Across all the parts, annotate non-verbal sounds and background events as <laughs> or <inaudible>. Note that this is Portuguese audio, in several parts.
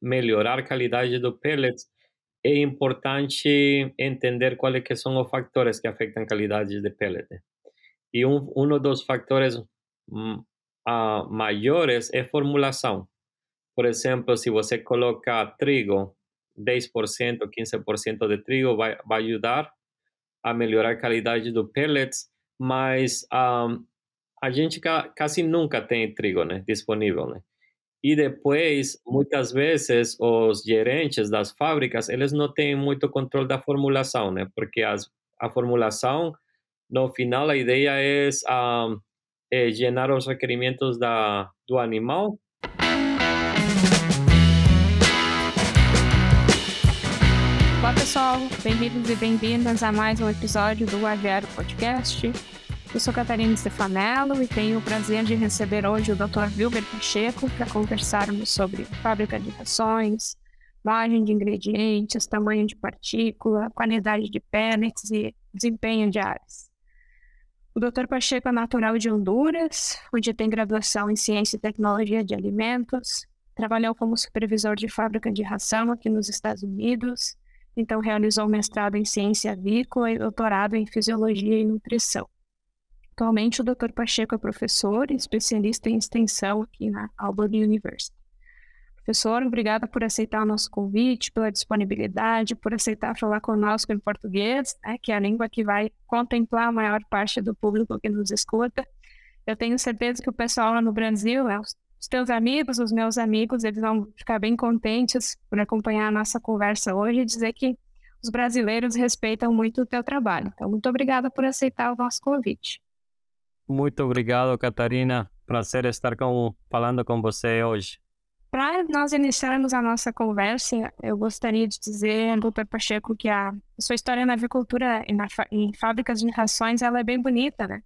melhorar a qualidade do pellets, é importante entender quais que são os fatores que afetam a qualidade de pellet. E um, um dos fatores uh, maiores é formulação. Por exemplo, se você coloca trigo, 10%, 15% de trigo vai, vai ajudar a melhorar a qualidade do pellets, mas um, a gente ca, quase nunca tem trigo né, disponível. Né? E depois, muitas vezes, os gerentes das fábricas, eles não têm muito controle da formulação, né? Porque as, a formulação, no final, a ideia é, um, é llenar os requerimentos da, do animal Olá pessoal, bem-vindos e bem-vindas a mais um episódio do Aviário Podcast. Eu sou Catarina Stefanello e tenho o prazer de receber hoje o Dr. Wilber Pacheco para conversarmos sobre fábrica de rações, margem de ingredientes, tamanho de partícula, qualidade de pellets e desempenho de aves. O Dr. Pacheco é natural de Honduras, onde tem graduação em Ciência e Tecnologia de Alimentos, trabalhou como supervisor de fábrica de ração aqui nos Estados Unidos, então realizou mestrado em Ciência Avícola e doutorado em Fisiologia e Nutrição. Atualmente, o Dr. Pacheco é professor e especialista em extensão aqui na Albany University. Professor, obrigada por aceitar o nosso convite, pela disponibilidade, por aceitar falar conosco em português, né, que é a língua que vai contemplar a maior parte do público que nos escuta. Eu tenho certeza que o pessoal lá no Brasil, né, os teus amigos, os meus amigos, eles vão ficar bem contentes por acompanhar a nossa conversa hoje e dizer que os brasileiros respeitam muito o teu trabalho. Então, muito obrigada por aceitar o nosso convite. Muito obrigado, Catarina. Prazer estar com, falando com você hoje. Para nós iniciarmos a nossa conversa, eu gostaria de dizer, doutor Pacheco, que a sua história na avicultura e na, em fábricas de rações ela é bem bonita, né?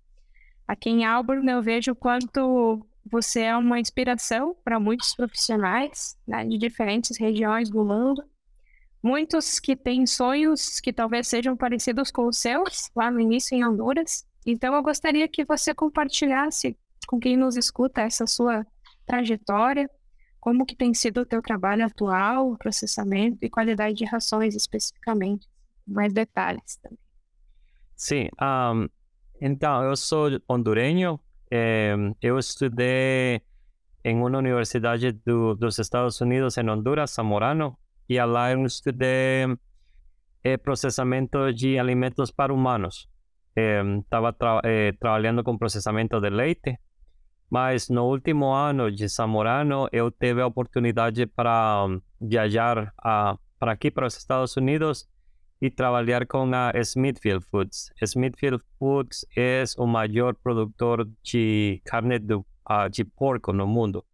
Aqui em Auburn eu vejo o quanto você é uma inspiração para muitos profissionais né, de diferentes regiões do mundo. Muitos que têm sonhos que talvez sejam parecidos com os seus, lá no início em Honduras, então, eu gostaria que você compartilhasse com quem nos escuta essa sua trajetória, como que tem sido o teu trabalho atual, processamento e qualidade de rações especificamente, mais detalhes também. Sim, um, então, eu sou hondurenho, é, eu estudei em uma universidade do, dos Estados Unidos, em Honduras, Zamorano, e lá eu estudei é, processamento de alimentos para humanos estava tra eh, trabalhando com processamento de leite, mas no último ano de Zamorano eu tive a para um, viajar a, para aqui para os Estados Unidos e trabalhar com a Smithfield Foods. Smithfield Foods é o maior produtor de carne de, uh, de porco no mundo.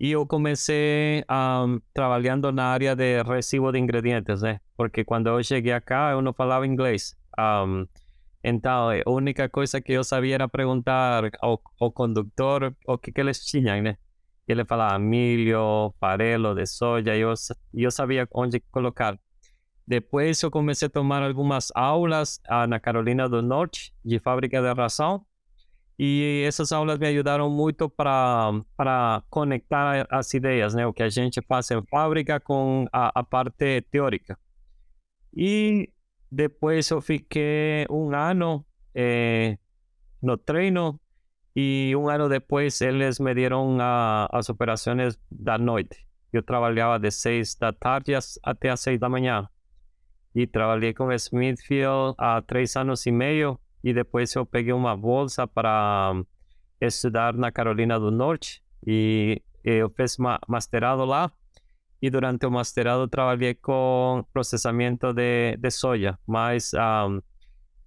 E eu comecei um, trabalhando na área de recibo de ingredientes, né? Porque quando eu cheguei cá eu não falava inglês. Um, entonces, eh, única cosa que yo sabía era preguntar al, al conductor o qué que les chiñan, ¿no? Eh, que le falaba milio, farelo de soya, yo, yo sabía dónde colocar. Después yo comencé a tomar algunas aulas en la Carolina del Norte, de Fábrica de Razón, y essas aulas me ajudaram muito para conectar as ideias, né? O que a gente faz em fábrica com a, parte teórica. E depois eu fiquei um ano eh, no treino e um ano depois eles me deram a, as operações da noite. Eu trabalhava de seis da tarde até as seis da manhã. E trabalhei com Smithfield há três anos e meio. E depois eu peguei uma bolsa para estudar na Carolina do Norte. E eu fiz uma masterado lá y durante el masterado trabajé con procesamiento de, de soya, más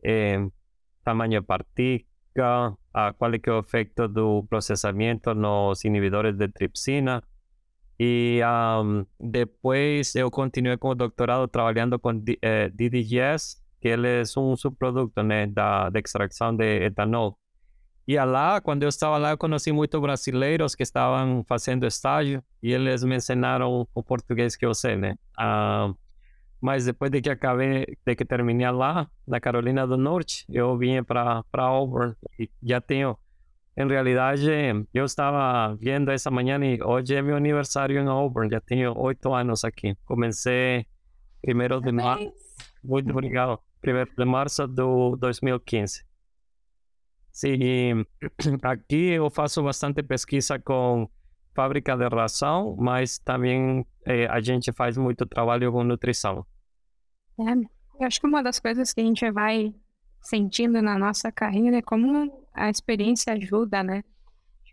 em, tamaño de partícula, cuál es el efecto del procesamiento en los inhibidores de tripsina. Y después continué con el doctorado trabajando con DDGS, eh, que es un subproducto ¿no? de, de, extracción de etanol. E lá, quando eu estava lá, eu conheci muitos brasileiros que estavam fazendo estágio e eles me ensinaram o português que eu sei, né? Ah, mas depois de que acabei, de que terminei lá, na Carolina do Norte, eu vim para Auburn e já tenho en realidad yo estaba viendo esa mañana y hoy es mi aniversario en Auburn, ya tengo ocho años aquí. Comencé primero de marzo, muy obrigado, primero de marzo de 2015. Sí, aquí yo faço bastante pesquisa con fábrica de ração, mas também eh, a gente faz muito trabalho com nutrição. É, eu acho que uma das coisas que a gente vai sentindo na nossa carreira é como a experiência ajuda, né?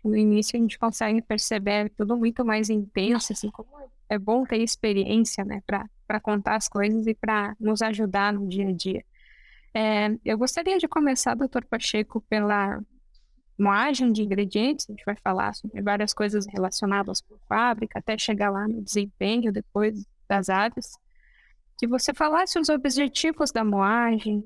No início a gente consegue perceber tudo muito mais intenso, assim, como é bom ter experiência, né, para contar as coisas e para nos ajudar no dia a dia. É, eu gostaria de começar, doutor Pacheco, pela moagem de ingredientes, a gente vai falar sobre várias coisas relacionadas com fábrica, até chegar lá no desempenho depois das aves. Que você falasse os objetivos da moagem,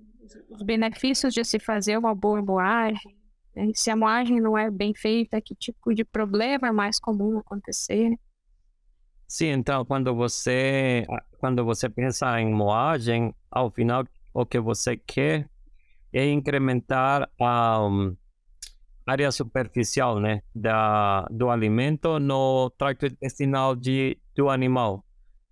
os benefícios de se fazer uma boa moagem, né? se a moagem não é bem feita, que tipo de problema é mais comum acontecer. Sim, então quando você quando você pensa em moagem, ao final o que você quer é incrementar a um, área superficial né, da, do alimento no tracto intestinal de, do animal.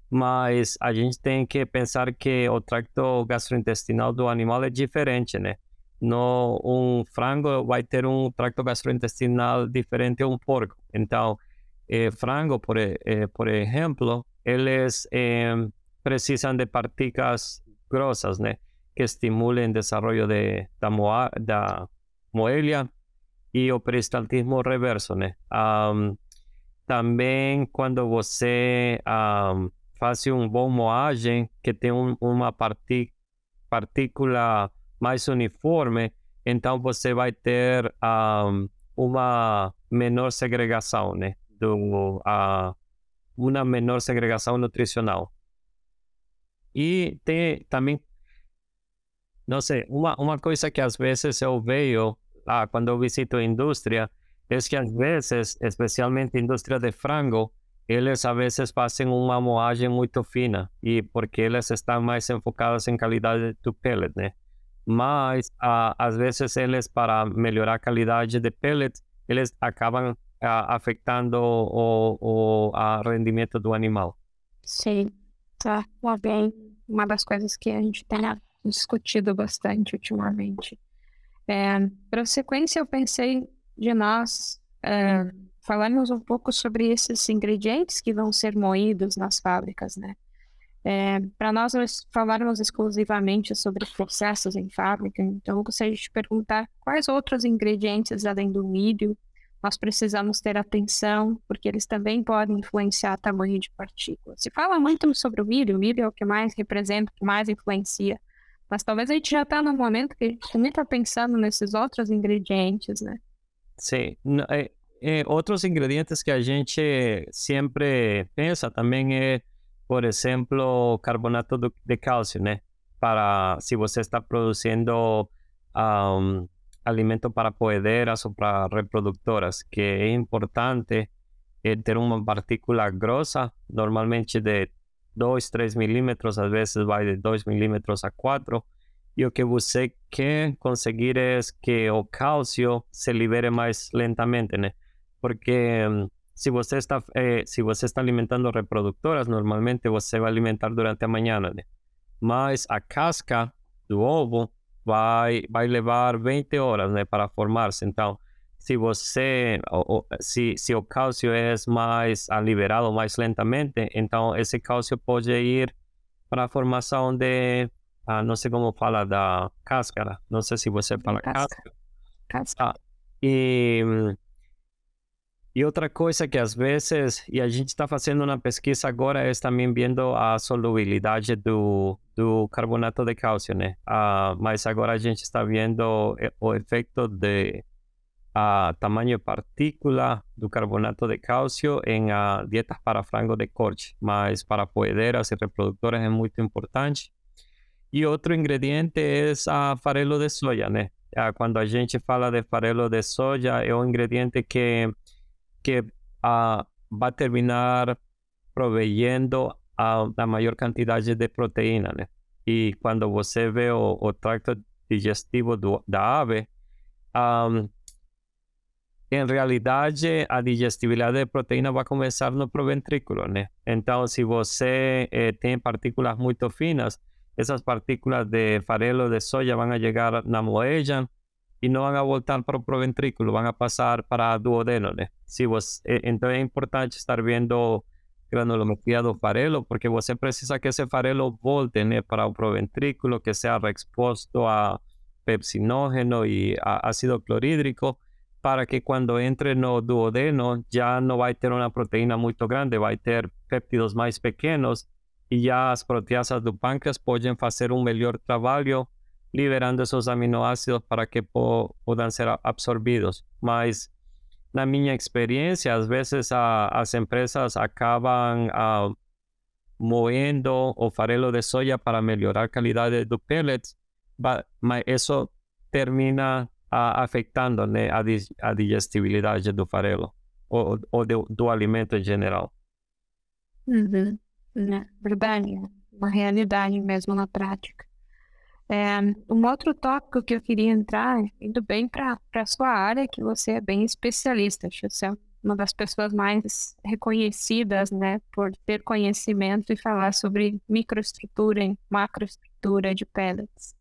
Mas a gente tem que pensar que o tracto gastrointestinal do animal é diferente, né? No, um frango vai ter um tracto gastrointestinal diferente a um porco. Então, eh, frango, por, eh, por exemplo, eles eh, precisam de partículas grossas, né? Que estimulen o desenvolvimento de, da, moa, da moelha e o peristaltismo reverso, né? Um, também quando você um, faz um bom moagem que tem um, uma partícula mais uniforme, então você vai ter um, uma menor segregação, né? Do, uh, uma menor segregação nutricional. E tem também, não sei, uma, uma coisa que às vezes eu vejo ah, cuando visito industria, es que a veces, especialmente industria de frango, ellos a veces pasan una moagem muy fina y porque ellos están más enfocados en calidad de tu pellet, ¿no? Mas, a veces ellos para mejorar calidad de pellet, ellos acaban afectando o, o a rendimento do animal. Sim, tá, uma bem, uma das coisas que a gente tem discutido bastante ultimamente. É, Para sequência, eu pensei de nós é, falarmos um pouco sobre esses ingredientes que vão ser moídos nas fábricas, né? É, Para nós, falarmos exclusivamente sobre processos em fábrica, então eu gostaria de te perguntar quais outros ingredientes além do milho nós precisamos ter atenção, porque eles também podem influenciar o tamanho de partículas. Se fala muito sobre o milho, o milho é o que mais representa, o que mais influencia mas talvez a gente já está no momento que a gente também está pensando nesses outros ingredientes, né? Sim. É, é, outros ingredientes que a gente sempre pensa também é, por exemplo, carbonato de cálcio, né? Para se você está produzindo um, alimento para poederas ou para reproductoras, que é importante é ter uma partícula grossa, normalmente de 2, 3 milímetros, às vezes vai de 2 milímetros a 4. E o que você quer conseguir é que o cálcio se libere mais lentamente, né? Porque um, se você está eh, se você está alimentando reprodutoras, normalmente você vai alimentar durante a manhã, né? Mas a casca do ovo vai vai levar 20 horas, né, para formar-se. Então, se você se, se o cálcio é mais liberado mais lentamente, então esse cálcio pode ir para a formação de, ah, não sei como fala, da cáscara. Não sei se você fala cáscara. Cáscara. Ah, e, e outra coisa que às vezes, e a gente está fazendo uma pesquisa agora, é também vendo a solubilidade do, do carbonato de cálcio, né? Ah, mas agora a gente está vendo eh, o efeito de a tamanho de partícula do carbonato de cálcio em a dietas para frango de corte, mas para poederas e reprodutoras é muito importante. E outro ingrediente é a farelo de soja, né? Quando a gente fala de farelo de soja, é um ingrediente que, que uh, vai terminar proveyendo a, a maior quantidade de proteína, né? E quando você vê o, o tracto digestivo do, da ave, um, em realidade, a digestibilidade de proteína vai começar no proventrículo, né? Então, se você eh, tem partículas muito finas, essas partículas de farelo de soja vão chegar na moella e não vão voltar para o proventrículo, vão passar para a duodeno, né? Se você, eh, então é importante estar vendo granulometria do farelo, porque você precisa que esse farelo volte para o proventrículo, que seja exposto a pepsinógeno e a ácido clorídrico, para que cuando entre no duodeno ya no va a tener una proteína muy grande, va a tener péptidos más pequeños y ya las proteasas do páncreas pueden hacer un mejor trabajo liberando esos aminoácidos para que puedan ser absorbidos. Mas na minha experiencia, a veces a, empresas acaban ah, a, moendo o farelo de soya para mejorar calidad de, do pellets, pero eso termina afetando né, a, a, digestibilidade do farelo ou, ou do, do, alimento em geral. Uhum. Verdade, uma realidade mesmo na prática. É, um outro tópico que eu queria entrar, indo bem para a sua área, que você é bem especialista, acho que você é uma das pessoas mais reconhecidas, né, por ter conhecimento e falar sobre microestrutura e macroestrutura de pellets.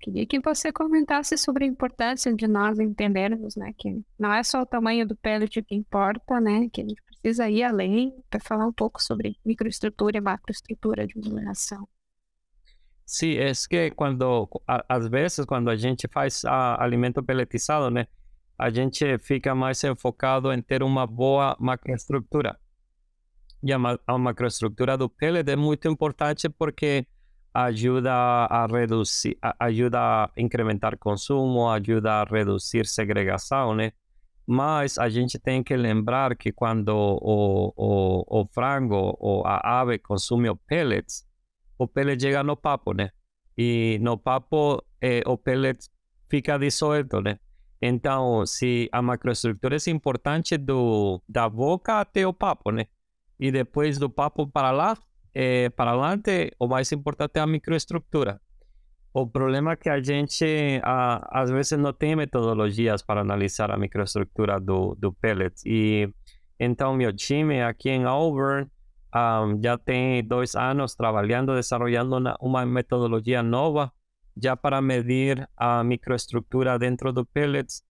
Queria que você comentasse sobre a importância de nós entendermos, né, que não é só o tamanho do pellet que importa, né, que a gente precisa ir além para falar um pouco sobre microestrutura e macroestrutura de uma reação. Sim, é que quando, às vezes, quando a gente faz a, alimento pelletizado, né, a gente fica mais enfocado em ter uma boa macroestrutura. E a, a macroestrutura do pellet é muito importante porque ajuda a reduzir, ajuda a incrementar consumo, ajuda a reduzir segregação, né? Mas a gente tem que lembrar que quando o, o, o frango ou a ave consome o pellets, o pellet chega no papo, né? E no papo eh, o pellet fica dissolto, né? Então, se a macroestrutura é importante do, da boca até o papo, né? E depois do papo para lá, é, para adelante, o mais importante a microestrutura. O problema que a gente, a, às vezes, não tem metodologias para analisar a microestrutura do, do pellet. E então, meu time aqui em Auburn um, já tem dois anos trabalhando, desenvolvendo uma, uma metodologia nova já para medir a microestrutura dentro do pellets.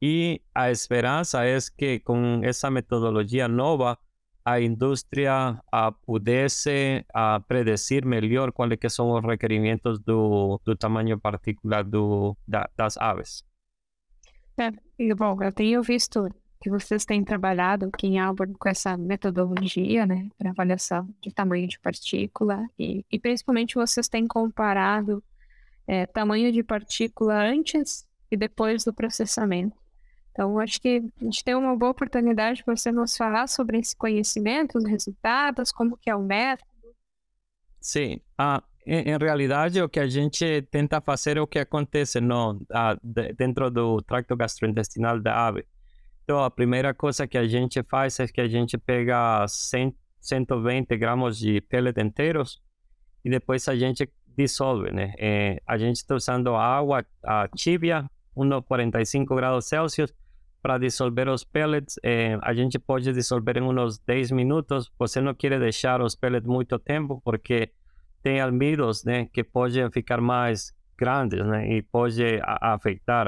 E a esperança é que com essa metodologia nova, a indústria uh, pudesse uh, predecir melhor quais que são os requerimentos do, do tamanho particular do, da, das aves. É, bom, eu tenho visto que vocês têm trabalhado aqui em Albert com essa metodologia, né, para avaliação de tamanho de partícula e, e principalmente vocês têm comparado é, tamanho de partícula antes e depois do processamento. Então, acho que a gente tem uma boa oportunidade para você nos falar sobre esse conhecimento, os resultados, como que é o método. Sim, ah, em, em, realidade o que a gente tenta fazer é o que acontece no, ah, de, dentro do tracto gastrointestinal da ave. Então, a primeira coisa que a gente faz é que a gente pega 100, 120 gramas de pellet inteiros e depois a gente dissolve, né? É, a gente está usando água a tibia, 1,45 graus Celsius, para dissolver os pellets, eh, a gente pode dissolver em uns 10 minutos. Você não quer deixar os pellets muito tempo, porque tem almidos né, que podem ficar mais grandes né, e pode afetar,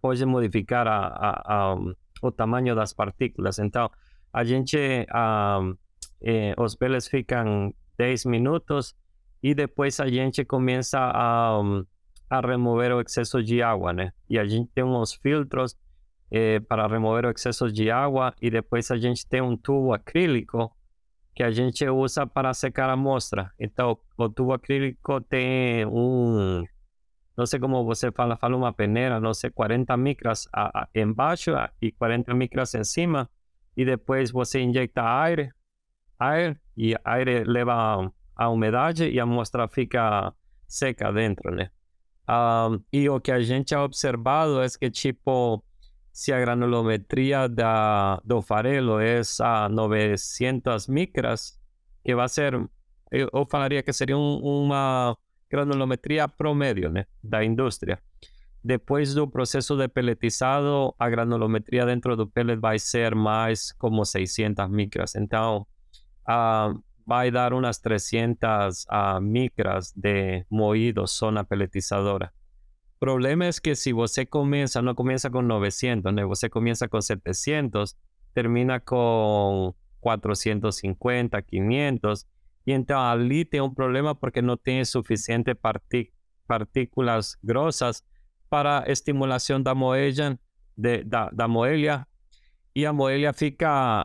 pode modificar a, o tamanho das partículas. Então, a gente, eh, os pellets ficam 10 minutos e depois a gente começa a, a remover o excesso de água, né? E a gente tem uns filtros eh, para remover o excesso de água e depois a gente tem um tubo acrílico que a gente usa para secar a amostra. Então, o tubo acrílico tem um, não sei como você fala, fala uma peneira, não sei, 40 micras a, a, embaixo e 40 micras em cima, e depois você injeta ar, ar e ar leva a umidade e a amostra fica seca dentro, né? Um, e o que a gente ha observado é que, tipo, se a granulometria da, do farelo é a 900 micras, que vai ser, eu, eu falaria que seria um, uma granulometria promédio né, da indústria. depois do processo de pelletizado, a granulometria dentro do pellet vai ser mais como 600 micras. Então, uh, vai dar umas 300 uh, micras de moído só na pelletizadora problema es que si você comienza, no comienza con 900, né? você comienza con 700, termina con 450, 500, y entonces allí tiene un problema porque no tiene suficientes partículas grosas para estimulación da moella, de, moelia, y a moelia fica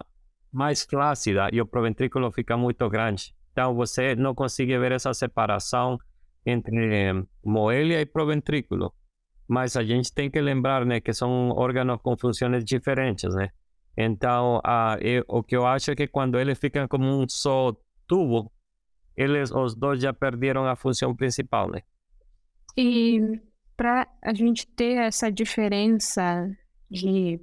mais flácida e o proventriculo fica muito grande. Então você não consegue ver essa separação entre moella e proventrículo. Mas a gente tem que lembrar, né, que são órgãos com funções diferentes, né? Então, uh, eu, o que eu acho é que quando eles ficam como um só tubo, eles, os dois já perderam a função principal, né? E para a gente ter essa diferença de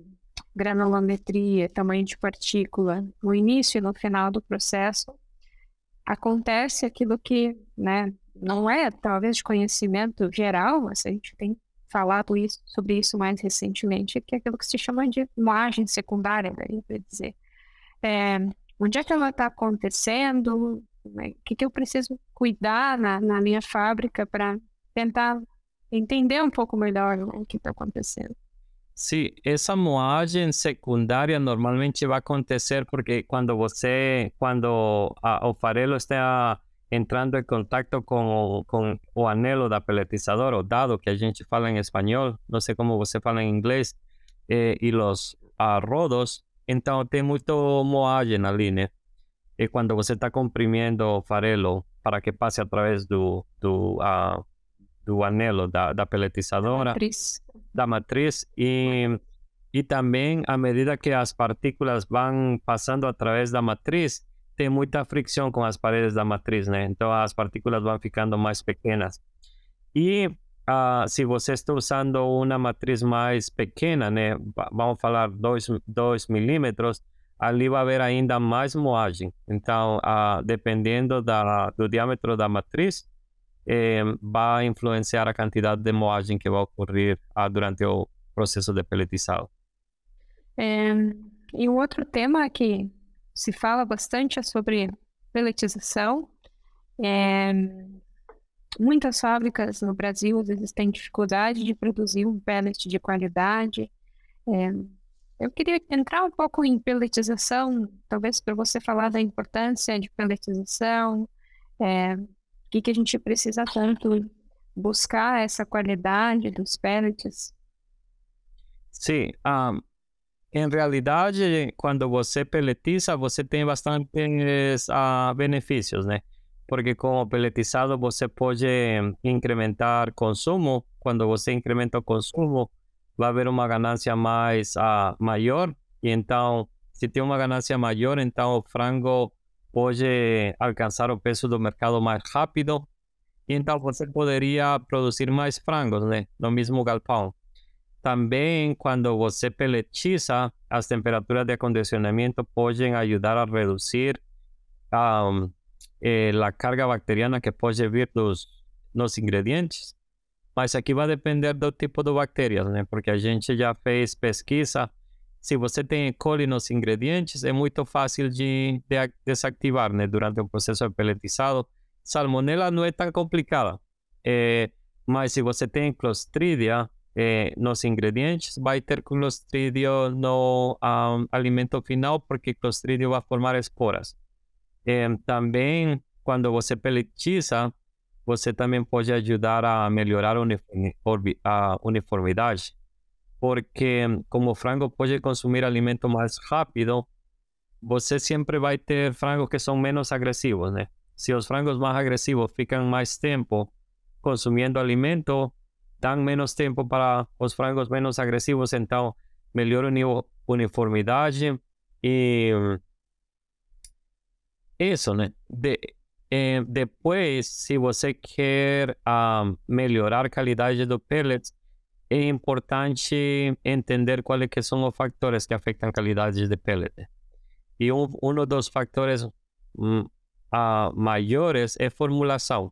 granulometria, tamanho de partícula, no início e no final do processo, acontece aquilo que, né, não é talvez de conhecimento geral, mas a gente tem falado isso, sobre isso mais recentemente, que é aquilo que se chama de moagem secundária, né, quer dizer. É, onde é que ela está acontecendo? Né, o que, que eu preciso cuidar na, na minha fábrica para tentar entender um pouco melhor o que está acontecendo? Sim, essa moagem secundária normalmente vai acontecer porque quando você, quando a, o farelo está entrando em contato com com o anelo da peletizadora, o dado que a gente fala em espanhol, não sei como você fala em inglês, eh, e os rodos, então tem muito moagem ali, né? E quando você está comprimindo o farelo para que passe através do, do, uh, do anelo da, da peletizadora, da matriz, da matriz e, e também à medida que as partículas vão passando através da matriz, tem muita fricção com as paredes da matriz, né? Então as partículas vão ficando mais pequenas. E uh, se você está usando uma matriz mais pequena, né? Vamos falar 2 milímetros, ali vai haver ainda mais moagem. Então, uh, dependendo da, do diâmetro da matriz, eh, vai influenciar a quantidade de moagem que vai ocorrer uh, durante o processo de pelletizado. É, e um outro tema que se fala bastante sobre pelletização. É, muitas fábricas no Brasil às vezes têm dificuldade de produzir um pellet de qualidade. É, eu queria entrar um pouco em pelletização, talvez para você falar da importância de pelletização, é, o que, que a gente precisa tanto buscar essa qualidade dos pellets. Sim, um, em realidade, quando você peletiza, você tem bastantes uh, benefícios, né? Porque com o peletizado você pode incrementar consumo. Quando você incrementa o consumo, vai haver uma ganância mais uh, maior. E então, se tem uma ganância maior, então o frango pode alcançar o peso do mercado mais rápido. E então você poderia produzir mais frangos, né? No mesmo galpão. Também, quando você peletiza, as temperaturas de acondicionamento podem ajudar a reduzir um, eh, a carga bacteriana que pode vir dos nos ingredientes. Mas aqui vai depender do tipo de bactérias, né? Porque a gente já fez pesquisa. Se você tem E. coli nos ingredientes, é muito fácil de, de desativar, né? Durante o processo de pelletizado. Salmonella não é tão complicada. É, mas se você tem Clostridia, eh, nos ingredientes, vai ter clostridio no um, alimento final, porque clostridio vai formar esporas. Eh, também, quando você peletiza, você também pode ajudar a melhorar a uniformidade, porque como o frango pode consumir alimento mais rápido, você sempre vai ter frangos que são menos agressivos, né? Se os frangos mais agressivos ficam mais tempo consumindo alimento, dan menos tempo para os frangos menos agressivos, então melhor uniformidade e isso, né? De, eh, depois, se você quer um, melhorar a qualidade do pellet, é importante entender quais que são os fatores que afetam a qualidade do pellet. E um, um dos fatores um, uh, maiores é formulação.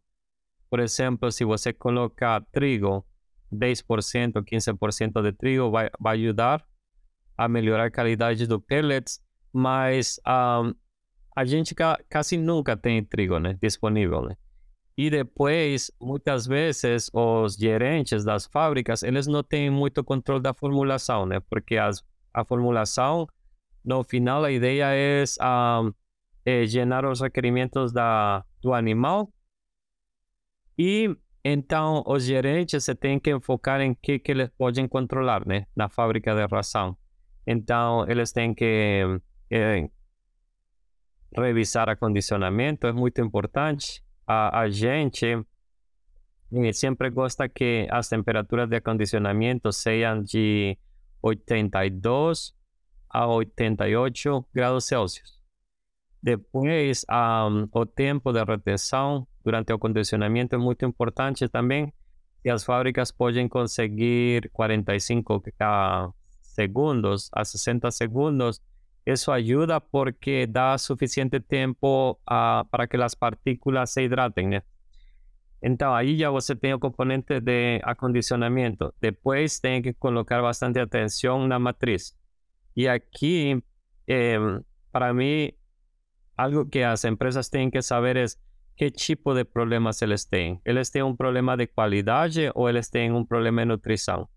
Por exemplo, se você coloca trigo 10%, 15% de trigo vai, vai ajudar a melhorar a qualidade do pellets, mas um, a gente ca quase nunca tem trigo né, disponível. Né? E depois, muitas vezes, os gerentes das fábricas, eles não têm muito controle da formulação, né? Porque as, a formulação, no final, a ideia é, um, é gerar os requerimentos da, do animal e então os gerentes se têm que enfocar em que, que eles podem controlar, né? Na fábrica de ração. Então, eles têm que eh, revisar acondicionamento, é muito importante. A, a gente eh, sempre gosta que as temperaturas de acondicionamento sejam de 82 a 88 graus Celsius. Depois, um, o tempo de retenção durante o acondicionamento é muito importante também. E as fábricas podem conseguir 45 segundos a 60 segundos, isso ajuda porque dá suficiente tempo uh, para que as partículas se hidratem, né? Então, aí já você tem o componente de acondicionamento. Depois tem que colocar bastante atenção na matriz. E aqui, eh, para mim, algo que as empresas têm que saber é que tipo de problemas eles têm. Eles têm um problema de qualidade ou eles têm um problema de nutrição?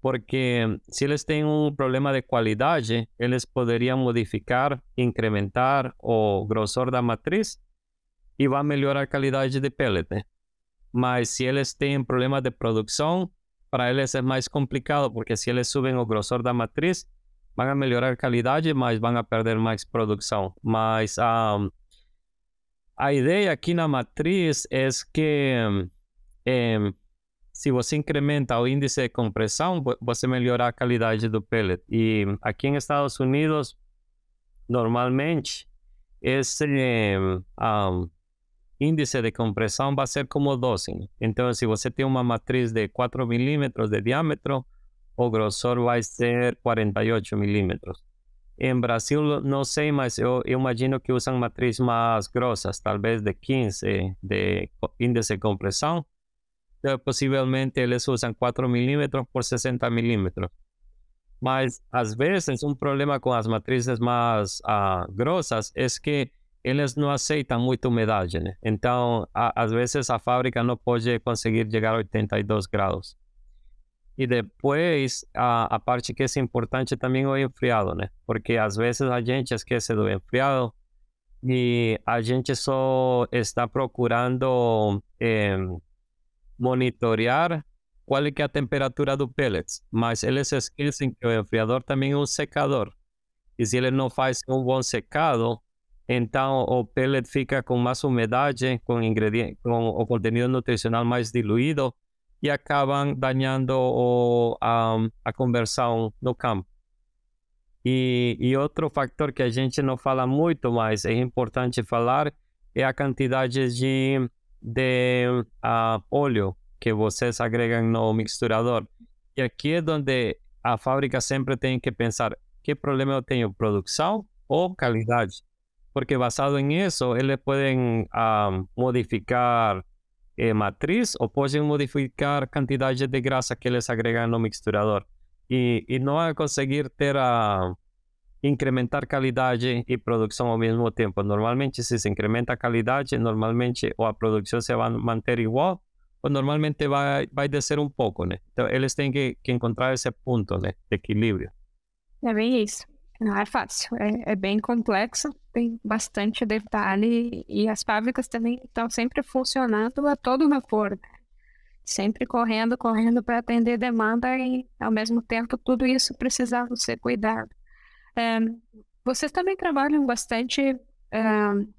Porque se eles têm um problema de qualidade, eles poderiam modificar, incrementar o grosor da matriz e vai melhorar a qualidade de pellet. Mas se eles têm problema de produção, para eles é mais complicado, porque se eles subem o grosor da matriz, vão a melhorar a qualidade, mas vão a perder mais produção. Mas um, a ideia aqui na matriz é que um, se você incrementa o índice de compressão, você melhora a qualidade do pellet. E aqui em Estados Unidos, normalmente, esse um, índice de compressão vai ser como 12. Então, se você tem uma matriz de 4 milímetros de diâmetro, o grosor vai ser 48 milímetros. En Brasil, no sé, mas yo, imagino que usan matriz más grosas, tal vez de 15 de índice de compresión. Entonces, posiblemente les usan 4 milímetros por 60 milímetros. Mas, a veces, un problema con las matrices más uh, es que ellas no aceitan mucha humedad. ¿no? Entonces, a, a veces, la fábrica no puede conseguir llegar a 82 grados. E depois, a, a parte que é importante também o enfriado, né? Porque às vezes a gente esquece do enfriado e a gente só está procurando eh, monitorear qual é, é a temperatura do pellets, mas eles esquecem que o enfriador também é um secador. E se ele não faz um bom secado, então o pellet fica com mais umidade, com, ingrediente, com o contenido nutricional mais diluído e acabam danhando o, a, a conversão no campo. E, e outro fator que a gente não fala muito, mas é importante falar, é a quantidade de de uh, óleo que vocês agregam no misturador. E aqui é onde a fábrica sempre tem que pensar que problema eu tenho, produção ou qualidade. Porque basado em isso, eles podem uh, modificar eh, matriz o pueden modificar cantidades de grasa que les agregan no mixturador. Y, y no van a conseguir ter a incrementar calidad y producción al mismo tiempo. Normalmente si se incrementa calidad, normalmente o a producción se va a mantener igual o normalmente va, va a descer un poco. ¿no? Entonces, ellos tienen que, que encontrar ese punto ¿no? de equilibrio. Ya veis. Não é fácil, é, é bem complexo, tem bastante detalhe e as fábricas também estão sempre funcionando a todo vapor, né? sempre correndo, correndo para atender demanda e ao mesmo tempo tudo isso precisava ser cuidado. É, vocês também trabalham bastante é,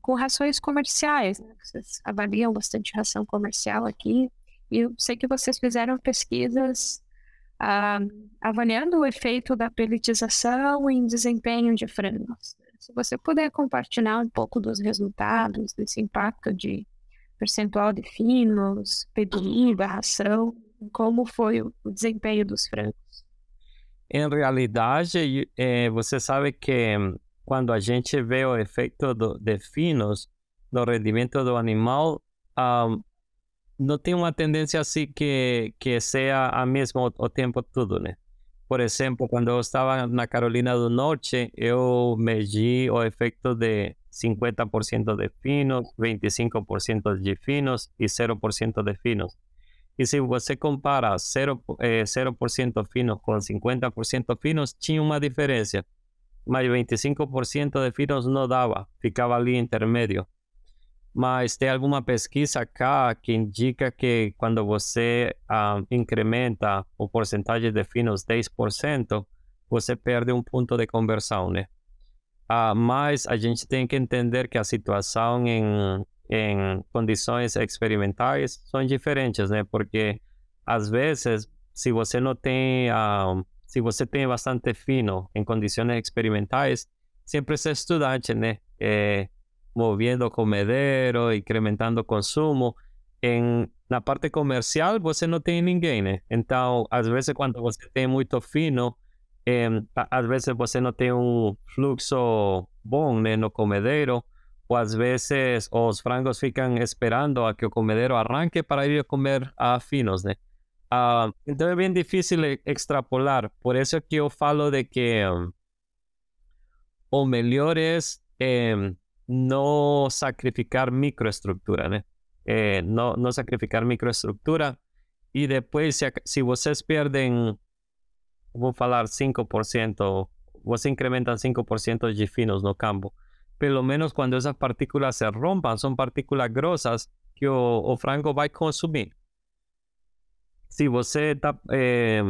com rações comerciais, né? vocês avaliam bastante ração comercial aqui, e eu sei que vocês fizeram pesquisas ah, avaliando o efeito da pelletização em desempenho de frangos. Se você puder compartilhar um pouco dos resultados, desse impacto de percentual de finos, da ração, como foi o desempenho dos frangos. Em realidade, é, você sabe que quando a gente vê o efeito do, de finos no rendimento do animal, um, no tiene una tendencia así que, que sea a mismo o tiempo todo, ¿no? Por ejemplo, cuando estaba en la Carolina do Norte, yo medí o efecto de 50% de finos, 25% de finos y 0% de finos. Y si você compara 0, eh, 0 finos con 50% finos, tinha una diferencia. Mas 25% de finos no daba, ficaba ali intermedio. Mas tem alguma pesquisa cá que indica que quando você uh, incrementa o porcentagem de finos 10%, você perde um ponto de conversão, né? Uh, mas a gente tem que entender que a situação em, em condições experimentais são diferentes, né? Porque às vezes, se você não tem, uh, se você tem bastante fino em condições experimentais, sempre é estudante, né? É, moviendo comedero, incrementando consumo. En la parte comercial, você no tiene gain. Entonces, a veces cuando você tem muito fino, eh, a veces você no tiene un flujo bom né, no comedero, o a veces los frangos fican esperando a que el comedero arranque para ir a comer a finos. Né? Uh, ah, entonces es bien difícil e, extrapolar. Por eso es que yo falo de que em, um, o mejor es eh, no sacrificar microestructura? Eh, no, sacrificar microestructura y después si, si vocês perdem, vou falar 5%, você incrementa 5% de finos no campo. Pelo menos quando essas partículas se rompam, são partículas grossas que o, o frango vai consumir. Se você tá, eh,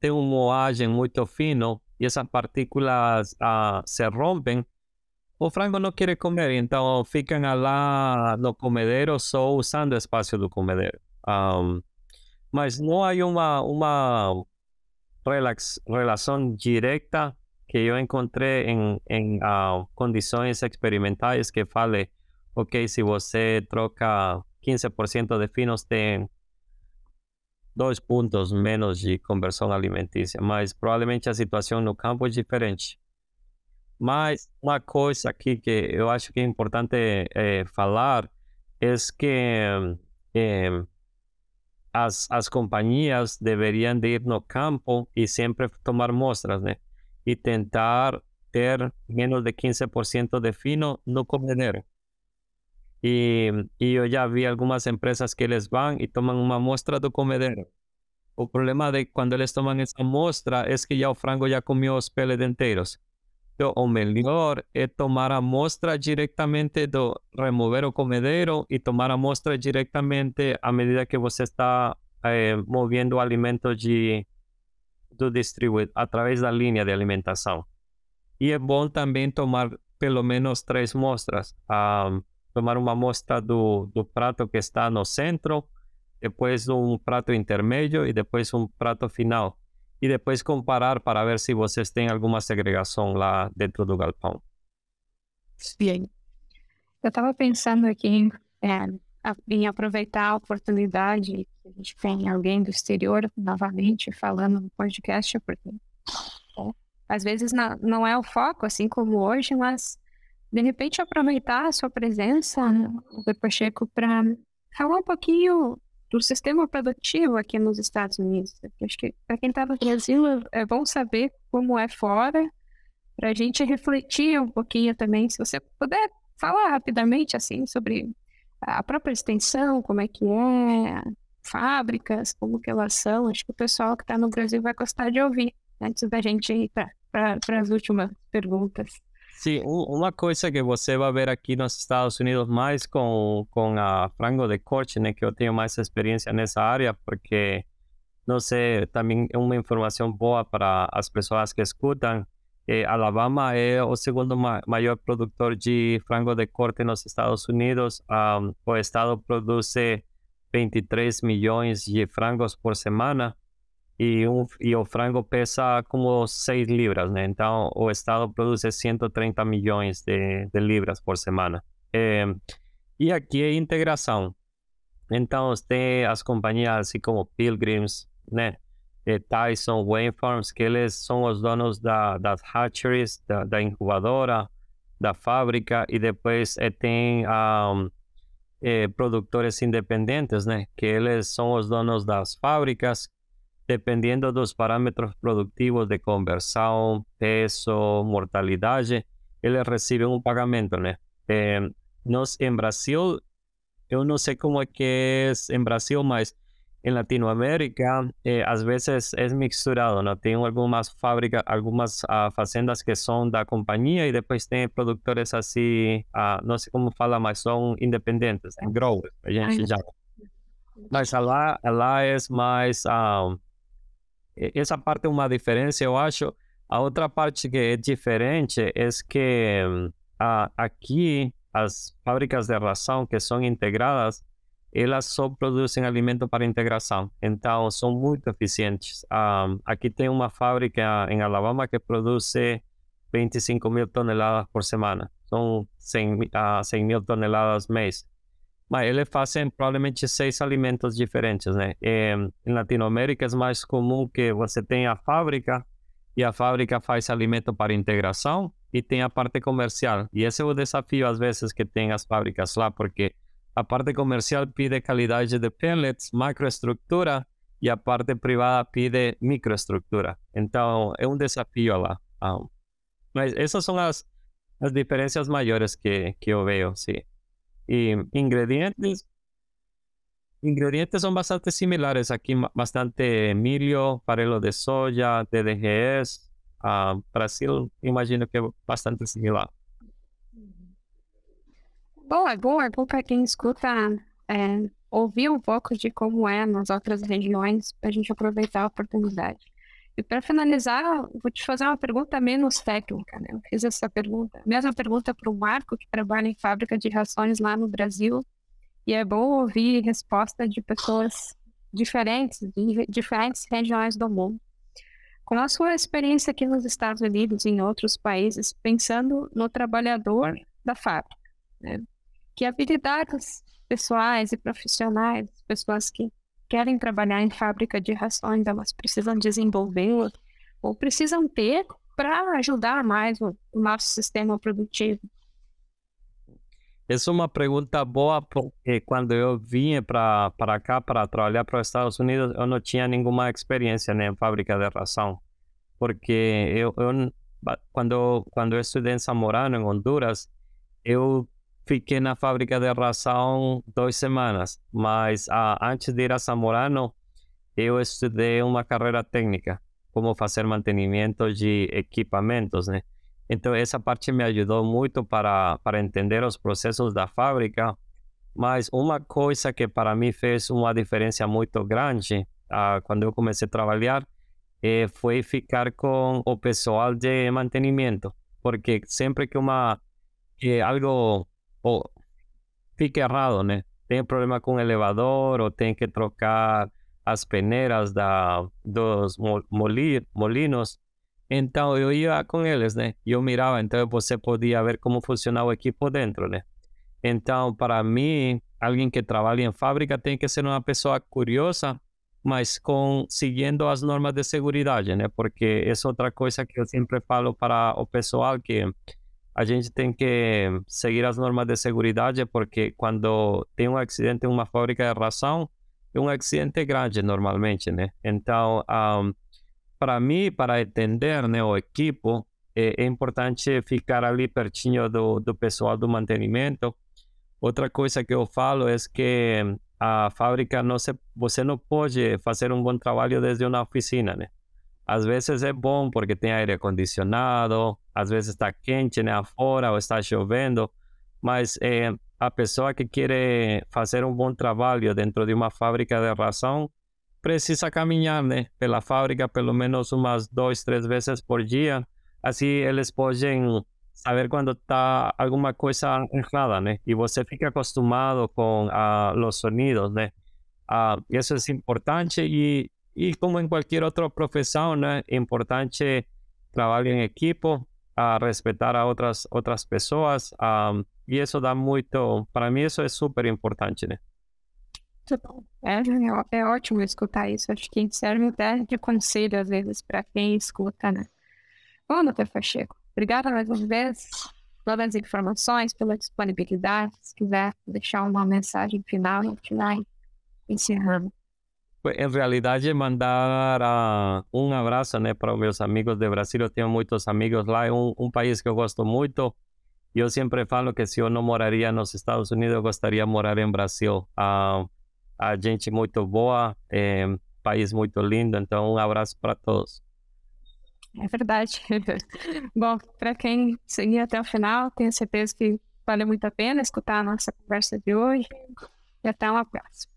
tem uma moagem muito fino e essas partículas ah, se rompem, o frango não quer comer, então ficam lá no comedero só usando o espaço do comedero. Um, mas não há uma, uma relax, relação direta que eu encontrei em, em uh, condições experimentais que fale, ok, se você troca 15% de finos, tem dois pontos menos de conversão alimentícia, mas provavelmente a situação no campo é diferente. Mas uma coisa aqui que eu acho que é importante é, falar é que é, as, as companhias deveriam de ir no campo e sempre tomar mostras, né? E tentar ter menos de 15% de fino no comedero. E, e eu já vi algumas empresas que eles vão e tomam uma amostra do comedero. O problema de quando eles tomam essa amostra é que já o frango já comeu os peles inteiros o melhor é tomar a amostra diretamente do remover o comedero e tomar a amostra diretamente à medida que você está eh, movendo o alimento de, do distribuidor através da linha de alimentação. E é bom também tomar pelo menos três mostras. Um, tomar uma amostra do prato que está no centro, depois um prato intermédio e depois um prato final e depois comparar para ver se vocês têm alguma segregação lá dentro do galpão. Bem, eu estava pensando aqui é, em aproveitar a oportunidade que a gente tem alguém do exterior novamente falando no podcast, porque às vezes não, não é o foco, assim como hoje, mas de repente aproveitar a sua presença, né, Pacheco, para falar um pouquinho do sistema produtivo aqui nos Estados Unidos. Acho que para quem está no Brasil é bom saber como é fora, para a gente refletir um pouquinho também, se você puder falar rapidamente assim sobre a própria extensão, como é que é, fábricas, como que elas são. Acho que o pessoal que está no Brasil vai gostar de ouvir antes da gente ir para as últimas perguntas. Sim, uma coisa que você vai ver aqui nos Estados Unidos mais com, com a frango de corte, né, que eu tenho mais experiência nessa área, porque, não sei, também é uma informação boa para as pessoas que escutam. Eh, Alabama é o segundo ma maior produtor de frango de corte nos Estados Unidos. Um, o estado produz 23 milhões de frangos por semana e, um, e o frango pesa como 6 libras, né? Então o estado produz 130 milhões de, de libras por semana. É, e aqui é integração. Então tem as companhias assim como Pilgrims, né? Tyson, Wayne Farms, que eles são os donos da, das hatcheries, da, da incubadora, da fábrica, e depois tem um, eh, produtores independentes, né? Que eles são os donos das fábricas, dependiendo dos parámetros productivos de conversión, peso, mortalidad, eles recebem um pagamento, né? É, nós, em Brasil, eu não sei como é que é em Brasil, mas em Latinoamérica, eh, é, às vezes é misturado, né? Tem algumas fábricas, algumas ah, fazendas que são da companhia e depois tem produtores assim, ah, não sei como fala, mas são independentes, growers, a gente já. Mas lá, lá é mais... Ah, essa parte é uma diferença, eu acho. A outra parte que é diferente é que uh, aqui as fábricas de ração que são integradas, elas só produzem alimento para integração, então são muito eficientes. Um, aqui tem uma fábrica em Alabama que produz 25 mil toneladas por semana, são 100, uh, 100 mil toneladas mês. Mas eles fazem provavelmente seis alimentos diferentes, né? em Latinoamérica é mais comum que você tenha a fábrica e a fábrica faz alimento para integração e tem a parte comercial. E esse é o desafio às vezes que tem as fábricas lá, porque a parte comercial pide qualidade de pellets, macroestrutura, e a parte privada pide microestrutura. Então, é um desafio lá. Um, mas essas são as, as diferenças maiores que, que eu vejo, sim. E ingredientes, ingredientes são bastante similares aqui, bastante milho, farelo de soja, DDGS. Uh, Brasil, imagino que é bastante similar. Bom, é bom, é bom para quem escuta é, ouvir um pouco de como é nas outras regiões, para a gente aproveitar a oportunidade. E para finalizar, vou te fazer uma pergunta menos técnica. Né? Eu fiz essa pergunta, mesma pergunta para o Marco, que trabalha em fábrica de rações lá no Brasil. E é bom ouvir resposta de pessoas diferentes, de diferentes regiões do mundo. Com a sua experiência aqui nos Estados Unidos e em outros países, pensando no trabalhador da fábrica, né? que habilidades pessoais e profissionais, pessoas que querem trabalhar em fábrica de rações, elas precisam desenvolver ou precisam ter para ajudar mais o, o nosso sistema produtivo? Essa é uma pergunta boa porque quando eu vim para cá para trabalhar para os Estados Unidos eu não tinha nenhuma experiência né, em fábrica de ração porque eu, eu quando quando eu estudei em Zamorano em Honduras eu fiquei na fábrica de ração duas semanas, mas ah, antes de ir a Zamorano, eu estudei uma carreira técnica, como fazer mantenimento de equipamentos, né? Então, essa parte me ajudou muito para, para entender os processos da fábrica, mas uma coisa que para mim fez uma diferença muito grande ah, quando eu comecei a trabalhar eh, foi ficar com o pessoal de mantenimento, porque sempre que uma que algo ou fique errado, né? Tem problema com o elevador ou tem que trocar as peneiras da, dos molinos. Então eu ia com eles, né? Eu mirava, então você podia ver como funcionava o equipo dentro, né? Então, para mim, alguém que trabalha em fábrica tem que ser uma pessoa curiosa, mas com seguindo as normas de segurança, né? Porque é outra coisa que eu sempre falo para o pessoal que a gente tem que seguir as normas de segurança, porque quando tem um acidente em uma fábrica de ração, é um acidente grande normalmente, né? Então, um, para mim, para entender né, o equipo, é, é, importante ficar ali pertinho do, do pessoal do mantenimento. Outra coisa que eu falo é que a fábrica não se, você não pode fazer um bom trabalho desde uma oficina, né? Às vezes é bom porque tem aire acondicionado, às vezes está quente né, afora ou está chovendo, mas é, a pessoa que quer fazer um bom trabalho dentro de uma fábrica de ração precisa caminhar né, pela fábrica pelo menos umas duas, três vezes por dia. Assim eles podem saber quando está alguma coisa errada, né? E você fica acostumado com uh, os sonidos, né? Uh, isso é importante e e como em qualquer outra profissão, né, é importante trabalhar em equipo, a respeitar a outras outras pessoas, um, e isso dá muito, para mim isso é super importante, né? É, é, ótimo escutar isso. Acho que serve até de conselho, às vezes, para quem escuta, né? Bom, doutor Pacheco, obrigada mais uma vez. todas as informações, pela disponibilidade. Se quiser deixar uma mensagem final, a gente vai encerrando. Em realidade, mandar uh, um abraço né, para meus amigos do Brasil. Eu tenho muitos amigos lá. É um país que eu gosto muito. Eu sempre falo que se eu não moraria nos Estados Unidos, eu gostaria de morar em Brasil. Uh, a gente muito boa, é, país muito lindo. Então, um abraço para todos. É verdade. <laughs> Bom, para quem seguir até o final, tenho certeza que vale muito a pena escutar a nossa conversa de hoje. E até uma próxima.